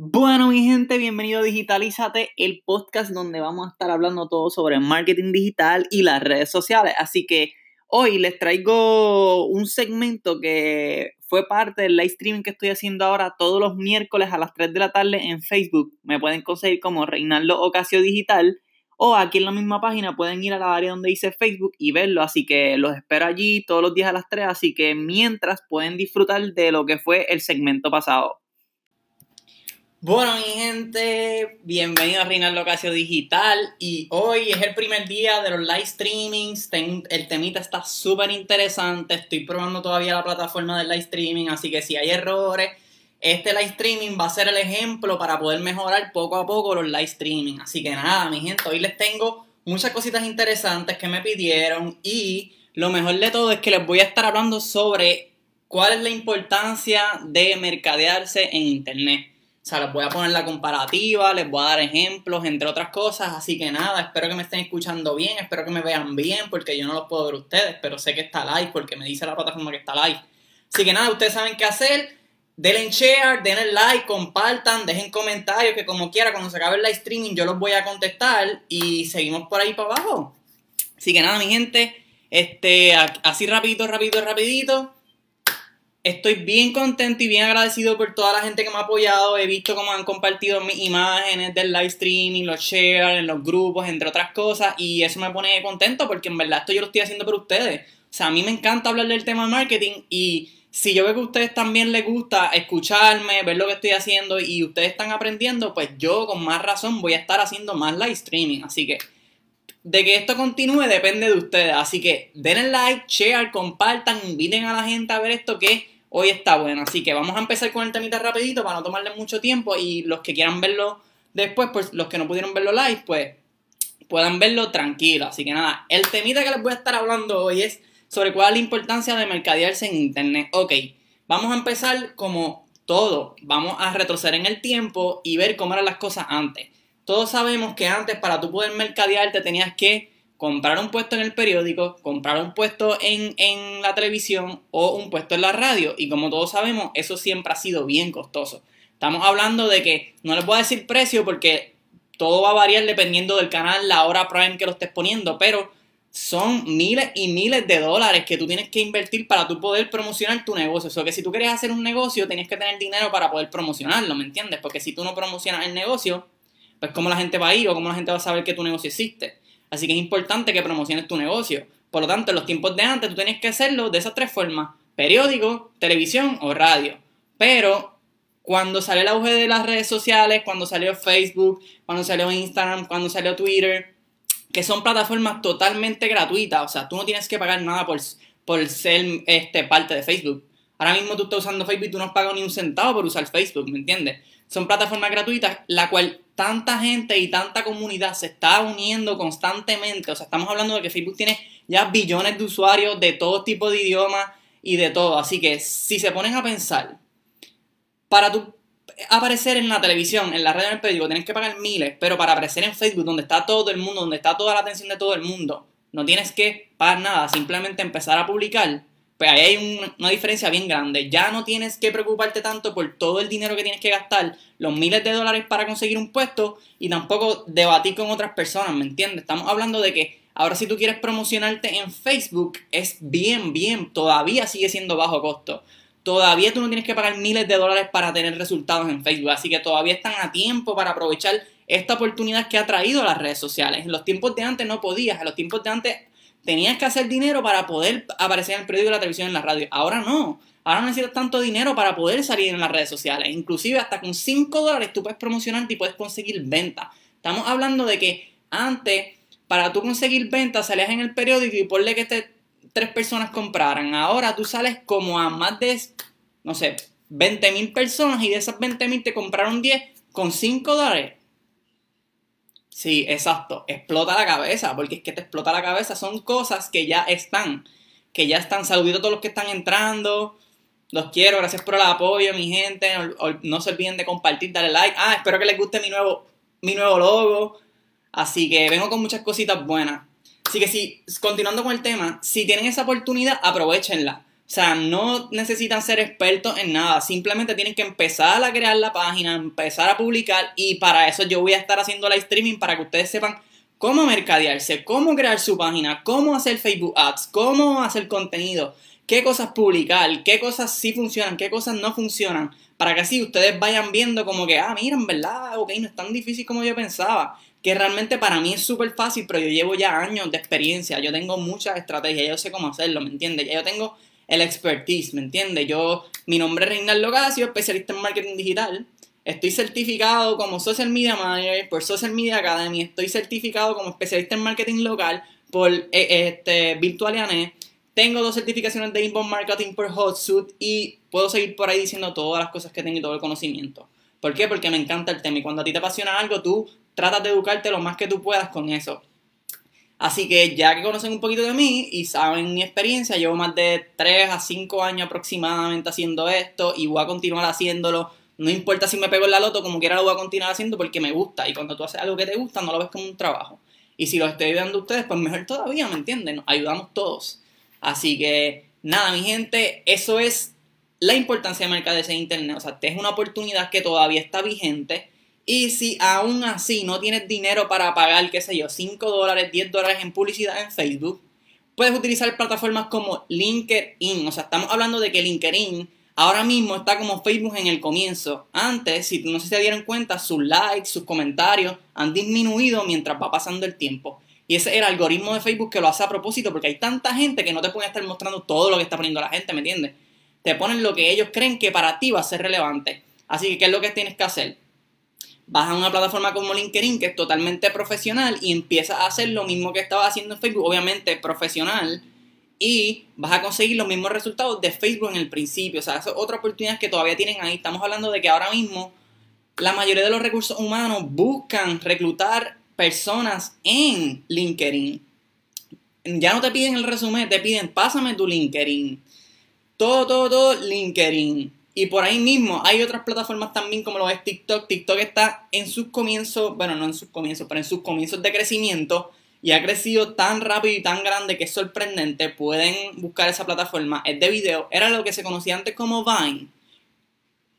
Bueno, mi gente, bienvenido a Digitalízate, el podcast donde vamos a estar hablando todo sobre marketing digital y las redes sociales. Así que hoy les traigo un segmento que fue parte del live streaming que estoy haciendo ahora todos los miércoles a las 3 de la tarde en Facebook. Me pueden conseguir como Reinaldo Ocasio Digital o aquí en la misma página pueden ir a la área donde dice Facebook y verlo. Así que los espero allí todos los días a las 3. Así que mientras pueden disfrutar de lo que fue el segmento pasado. Bueno, mi gente, bienvenido a Reinaldo Ocasio Digital y hoy es el primer día de los live streamings. el temita está súper interesante. Estoy probando todavía la plataforma del live streaming, así que si hay errores, este live streaming va a ser el ejemplo para poder mejorar poco a poco los live streaming. Así que nada, mi gente, hoy les tengo muchas cositas interesantes que me pidieron y lo mejor de todo es que les voy a estar hablando sobre cuál es la importancia de mercadearse en internet. O sea, les voy a poner la comparativa, les voy a dar ejemplos, entre otras cosas. Así que nada, espero que me estén escuchando bien, espero que me vean bien, porque yo no los puedo ver ustedes, pero sé que está live, porque me dice la plataforma que está live. Así que nada, ustedes saben qué hacer. Denle share, denle like, compartan, dejen comentarios, que como quiera, cuando se acabe el live streaming, yo los voy a contestar y seguimos por ahí para abajo. Así que nada, mi gente, este, así rapidito, rapidito, rapidito. Estoy bien contento y bien agradecido por toda la gente que me ha apoyado. He visto cómo han compartido mis imágenes del live streaming, los shares en los grupos, entre otras cosas. Y eso me pone contento porque en verdad esto yo lo estoy haciendo por ustedes. O sea, a mí me encanta hablar del tema marketing y si yo veo que a ustedes también les gusta escucharme, ver lo que estoy haciendo y ustedes están aprendiendo, pues yo con más razón voy a estar haciendo más live streaming. Así que de que esto continúe depende de ustedes. Así que denle like, share, compartan, inviten a la gente a ver esto que hoy está bueno. Así que vamos a empezar con el temita rapidito para no tomarle mucho tiempo y los que quieran verlo después, pues los que no pudieron verlo live, pues puedan verlo tranquilo. Así que nada, el temita que les voy a estar hablando hoy es sobre cuál es la importancia de mercadearse en internet. Ok, vamos a empezar como todo. Vamos a retroceder en el tiempo y ver cómo eran las cosas antes. Todos sabemos que antes para tú poder mercadearte tenías que comprar un puesto en el periódico, comprar un puesto en, en, la televisión o un puesto en la radio. Y como todos sabemos, eso siempre ha sido bien costoso. Estamos hablando de que no les voy a decir precio porque todo va a variar dependiendo del canal, la hora prime que lo estés poniendo, pero son miles y miles de dólares que tú tienes que invertir para tú poder promocionar tu negocio. O sea, que si tú quieres hacer un negocio, tienes que tener dinero para poder promocionarlo, ¿me entiendes? Porque si tú no promocionas el negocio, pues cómo la gente va a ir o cómo la gente va a saber que tu negocio existe. Así que es importante que promociones tu negocio. Por lo tanto, en los tiempos de antes tú tenías que hacerlo de esas tres formas. Periódico, televisión o radio. Pero cuando salió el auge de las redes sociales, cuando salió Facebook, cuando salió Instagram, cuando salió Twitter, que son plataformas totalmente gratuitas, o sea, tú no tienes que pagar nada por, por ser este, parte de Facebook. Ahora mismo tú estás usando Facebook y tú no has pagado ni un centavo por usar Facebook, ¿me entiendes? Son plataformas gratuitas, la cual tanta gente y tanta comunidad se está uniendo constantemente. O sea, estamos hablando de que Facebook tiene ya billones de usuarios de todo tipo de idiomas y de todo. Así que si se ponen a pensar, para tú aparecer en la televisión, en la red del periódico, tienes que pagar miles, pero para aparecer en Facebook, donde está todo el mundo, donde está toda la atención de todo el mundo, no tienes que pagar nada, simplemente empezar a publicar pues ahí hay una diferencia bien grande. Ya no tienes que preocuparte tanto por todo el dinero que tienes que gastar, los miles de dólares para conseguir un puesto y tampoco debatir con otras personas, ¿me entiendes? Estamos hablando de que ahora si tú quieres promocionarte en Facebook es bien, bien, todavía sigue siendo bajo costo. Todavía tú no tienes que pagar miles de dólares para tener resultados en Facebook, así que todavía están a tiempo para aprovechar esta oportunidad que ha traído las redes sociales. En los tiempos de antes no podías, en los tiempos de antes tenías que hacer dinero para poder aparecer en el periódico, la televisión, en la radio. Ahora no. Ahora no necesitas tanto dinero para poder salir en las redes sociales. Inclusive hasta con 5 dólares tú puedes promocionarte y puedes conseguir venta. Estamos hablando de que antes, para tú conseguir venta, salías en el periódico y ponle que tres personas compraran. Ahora tú sales como a más de, no sé, 20 mil personas y de esas 20 mil te compraron 10 con 5 dólares. Sí, exacto. Explota la cabeza, porque es que te explota la cabeza. Son cosas que ya están, que ya están. Saluditos a todos los que están entrando. Los quiero, gracias por el apoyo, mi gente. No, se olviden de compartir, darle like. Ah, espero que les guste mi nuevo, mi nuevo logo. Así que vengo con muchas cositas buenas. Así que sí, continuando con el tema, si tienen esa oportunidad, aprovechenla. O sea, no necesitan ser expertos en nada, simplemente tienen que empezar a crear la página, empezar a publicar y para eso yo voy a estar haciendo live streaming para que ustedes sepan cómo mercadearse, cómo crear su página, cómo hacer Facebook Ads, cómo hacer contenido, qué cosas publicar, qué cosas sí funcionan, qué cosas no funcionan, para que así ustedes vayan viendo como que, ah, miren, ¿verdad? Ok, no es tan difícil como yo pensaba. Que realmente para mí es súper fácil, pero yo llevo ya años de experiencia, yo tengo muchas estrategias, yo sé cómo hacerlo, ¿me entiendes? Ya yo tengo el expertise, ¿me entiendes? Yo, mi nombre es Reinaldo Gasio, especialista en marketing digital. Estoy certificado como Social Media Manager por Social Media Academy. Estoy certificado como especialista en marketing local por eh, este, Virtualianet. Tengo dos certificaciones de Inbound Marketing por Hotsuite y puedo seguir por ahí diciendo todas las cosas que tengo y todo el conocimiento. ¿Por qué? Porque me encanta el tema y cuando a ti te apasiona algo, tú tratas de educarte lo más que tú puedas con eso. Así que ya que conocen un poquito de mí y saben mi experiencia, llevo más de 3 a 5 años aproximadamente haciendo esto y voy a continuar haciéndolo. No importa si me pego en la loto, como quiera lo voy a continuar haciendo porque me gusta. Y cuando tú haces algo que te gusta, no lo ves como un trabajo. Y si lo estoy ayudando a ustedes, pues mejor todavía, ¿me entienden? Ayudamos todos. Así que, nada, mi gente, eso es la importancia de mercaderes en Internet. O sea, es una oportunidad que todavía está vigente y si aún así no tienes dinero para pagar, qué sé yo, 5 dólares, 10 dólares en publicidad en Facebook, puedes utilizar plataformas como LinkedIn. O sea, estamos hablando de que LinkedIn ahora mismo está como Facebook en el comienzo. Antes, si no se dieron cuenta, sus likes, sus comentarios han disminuido mientras va pasando el tiempo. Y ese es el algoritmo de Facebook que lo hace a propósito, porque hay tanta gente que no te puede estar mostrando todo lo que está poniendo la gente, ¿me entiendes? Te ponen lo que ellos creen que para ti va a ser relevante. Así que, ¿qué es lo que tienes que hacer? Vas a una plataforma como LinkedIn que es totalmente profesional y empiezas a hacer lo mismo que estaba haciendo en Facebook, obviamente profesional, y vas a conseguir los mismos resultados de Facebook en el principio. O sea, esa es otra oportunidad que todavía tienen ahí. Estamos hablando de que ahora mismo la mayoría de los recursos humanos buscan reclutar personas en LinkedIn. Ya no te piden el resumen, te piden pásame tu LinkedIn. Todo, todo, todo LinkedIn. Y por ahí mismo hay otras plataformas también como lo es TikTok. TikTok está en sus comienzos, bueno, no en sus comienzos, pero en sus comienzos de crecimiento y ha crecido tan rápido y tan grande que es sorprendente. Pueden buscar esa plataforma. Es de video. Era lo que se conocía antes como Vine.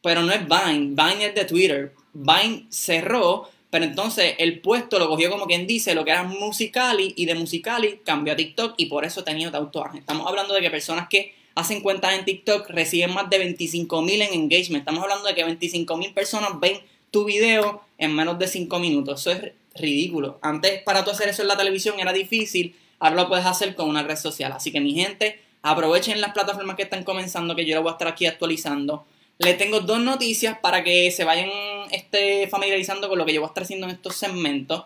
Pero no es Vine. Vine es de Twitter. Vine cerró, pero entonces el puesto lo cogió como quien dice lo que era Musicali y de Musicali cambió a TikTok y por eso tenía tatuaje. Estamos hablando de que personas que hacen cuentas en TikTok, reciben más de 25 mil en engagement. Estamos hablando de que 25 mil personas ven tu video en menos de 5 minutos. Eso es ridículo. Antes para tú hacer eso en la televisión era difícil, ahora lo puedes hacer con una red social. Así que mi gente, aprovechen las plataformas que están comenzando, que yo las voy a estar aquí actualizando. Les tengo dos noticias para que se vayan este, familiarizando con lo que yo voy a estar haciendo en estos segmentos.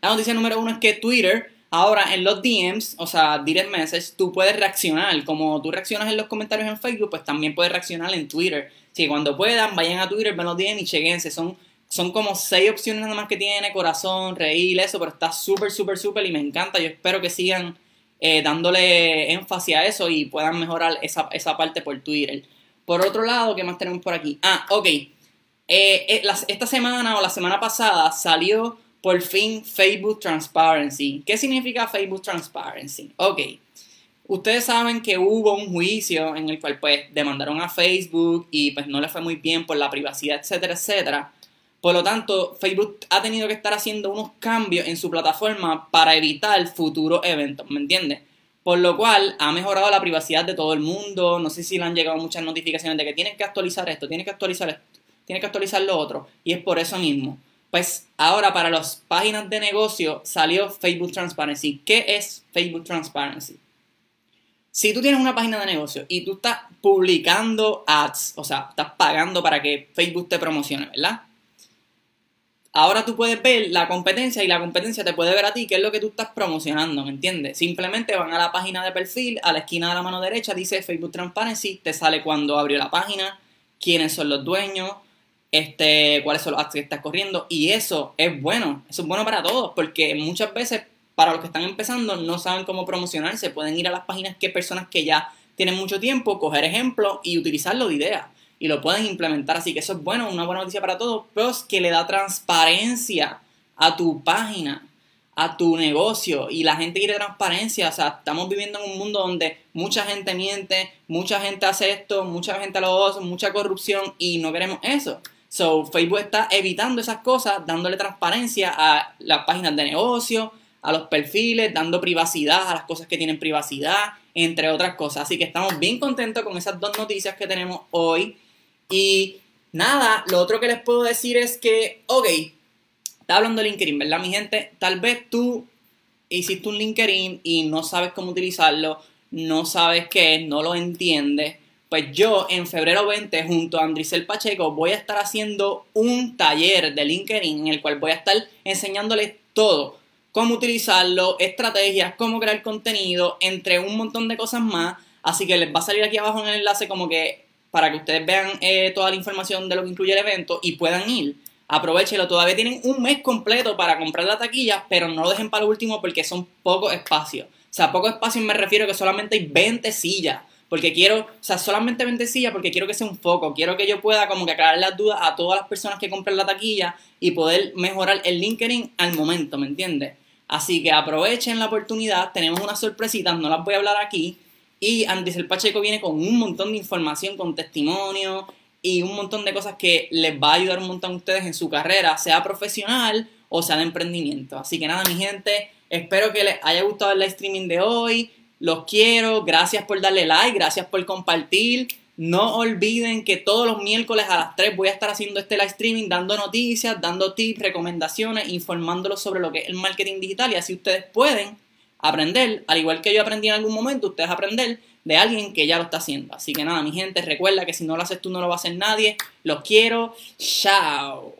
La noticia número uno es que Twitter Ahora, en los DMs, o sea, direct message, tú puedes reaccionar. Como tú reaccionas en los comentarios en Facebook, pues también puedes reaccionar en Twitter. Así que cuando puedan, vayan a Twitter, ven los DMs y chequense. Son, son como seis opciones nada más que tiene, corazón, reír, eso, pero está súper, súper, súper y me encanta. Yo espero que sigan eh, dándole énfasis a eso y puedan mejorar esa, esa, parte por Twitter. Por otro lado, ¿qué más tenemos por aquí? Ah, ok. Eh, eh esta semana o la semana pasada salió por fin Facebook Transparency. ¿Qué significa Facebook Transparency? Ok, ustedes saben que hubo un juicio en el cual pues demandaron a Facebook y pues no le fue muy bien por la privacidad, etcétera, etcétera. Por lo tanto, Facebook ha tenido que estar haciendo unos cambios en su plataforma para evitar futuros eventos, ¿me entiendes? Por lo cual ha mejorado la privacidad de todo el mundo. No sé si le han llegado muchas notificaciones de que tienes que actualizar esto, tienes que actualizar esto, tienes que actualizar lo otro. Y es por eso mismo. Pues ahora para las páginas de negocio salió Facebook Transparency. ¿Qué es Facebook Transparency? Si tú tienes una página de negocio y tú estás publicando ads, o sea, estás pagando para que Facebook te promocione, ¿verdad? Ahora tú puedes ver la competencia y la competencia te puede ver a ti qué es lo que tú estás promocionando, ¿me entiendes? Simplemente van a la página de perfil, a la esquina de la mano derecha dice Facebook Transparency, te sale cuando abrió la página, quiénes son los dueños, este, cuáles son los ads que estás corriendo. Y eso es bueno, eso es bueno para todos, porque muchas veces para los que están empezando no saben cómo promocionarse, pueden ir a las páginas que personas que ya tienen mucho tiempo, coger ejemplos y utilizarlo de idea. Y lo pueden implementar, así que eso es bueno, una buena noticia para todos, pero es que le da transparencia a tu página. a tu negocio y la gente quiere transparencia. O sea, estamos viviendo en un mundo donde mucha gente miente, mucha gente hace esto, mucha gente lo hace, mucha corrupción y no queremos eso. So, Facebook está evitando esas cosas, dándole transparencia a las páginas de negocio, a los perfiles, dando privacidad a las cosas que tienen privacidad, entre otras cosas. Así que estamos bien contentos con esas dos noticias que tenemos hoy. Y nada, lo otro que les puedo decir es que, ok, está hablando de LinkedIn, ¿verdad, mi gente? Tal vez tú hiciste un LinkedIn y no sabes cómo utilizarlo, no sabes qué es, no lo entiendes. Pues yo en febrero 20 junto a Andrisel Pacheco voy a estar haciendo un taller de LinkedIn en el cual voy a estar enseñándoles todo cómo utilizarlo, estrategias, cómo crear contenido, entre un montón de cosas más. Así que les va a salir aquí abajo en el enlace como que para que ustedes vean eh, toda la información de lo que incluye el evento y puedan ir. Aprovechenlo, todavía tienen un mes completo para comprar la taquilla, pero no lo dejen para lo último porque son pocos espacios. O sea, pocos espacios me refiero a que solamente hay 20 sillas. Porque quiero, o sea, solamente 20 sillas porque quiero que sea un foco. Quiero que yo pueda como que aclarar las dudas a todas las personas que compren la taquilla y poder mejorar el LinkedIn al momento, ¿me entiendes? Así que aprovechen la oportunidad, tenemos unas sorpresitas, no las voy a hablar aquí. Y el Pacheco viene con un montón de información, con testimonios y un montón de cosas que les va a ayudar un montón a ustedes en su carrera, sea profesional o sea de emprendimiento. Así que nada, mi gente, espero que les haya gustado el live streaming de hoy. Los quiero, gracias por darle like, gracias por compartir. No olviden que todos los miércoles a las 3 voy a estar haciendo este live streaming, dando noticias, dando tips, recomendaciones, informándolos sobre lo que es el marketing digital y así ustedes pueden aprender, al igual que yo aprendí en algún momento, ustedes aprender de alguien que ya lo está haciendo. Así que nada, mi gente, recuerda que si no lo haces tú no lo va a hacer nadie. Los quiero. Chao.